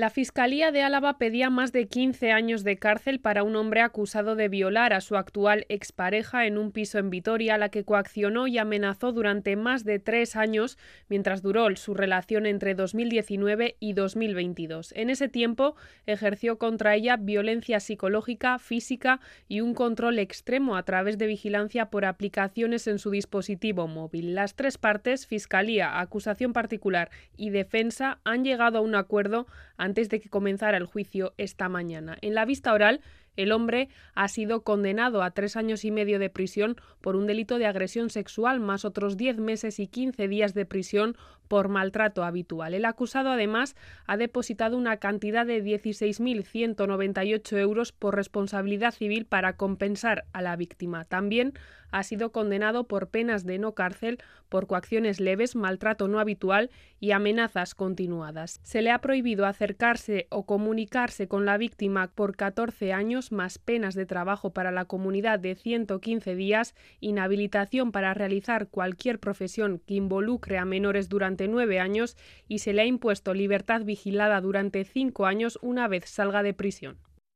La Fiscalía de Álava pedía más de 15 años de cárcel para un hombre acusado de violar a su actual expareja en un piso en Vitoria, a la que coaccionó y amenazó durante más de tres años mientras duró su relación entre 2019 y 2022. En ese tiempo ejerció contra ella violencia psicológica, física y un control extremo a través de vigilancia por aplicaciones en su dispositivo móvil. Las tres partes, Fiscalía, acusación particular y defensa, han llegado a un acuerdo antes de que comenzara el juicio esta mañana. En la vista oral, el hombre ha sido condenado a tres años y medio de prisión por un delito de agresión sexual, más otros diez meses y quince días de prisión por maltrato habitual. El acusado, además, ha depositado una cantidad de 16.198 euros por responsabilidad civil para compensar a la víctima. También ha sido condenado por penas de no cárcel por coacciones leves, maltrato no habitual y amenazas continuadas. Se le ha prohibido acercarse o comunicarse con la víctima por 14 años, más penas de trabajo para la comunidad de 115 días, inhabilitación para realizar cualquier profesión que involucre a menores durante nueve años y se le ha impuesto libertad vigilada durante cinco años una vez salga de prisión.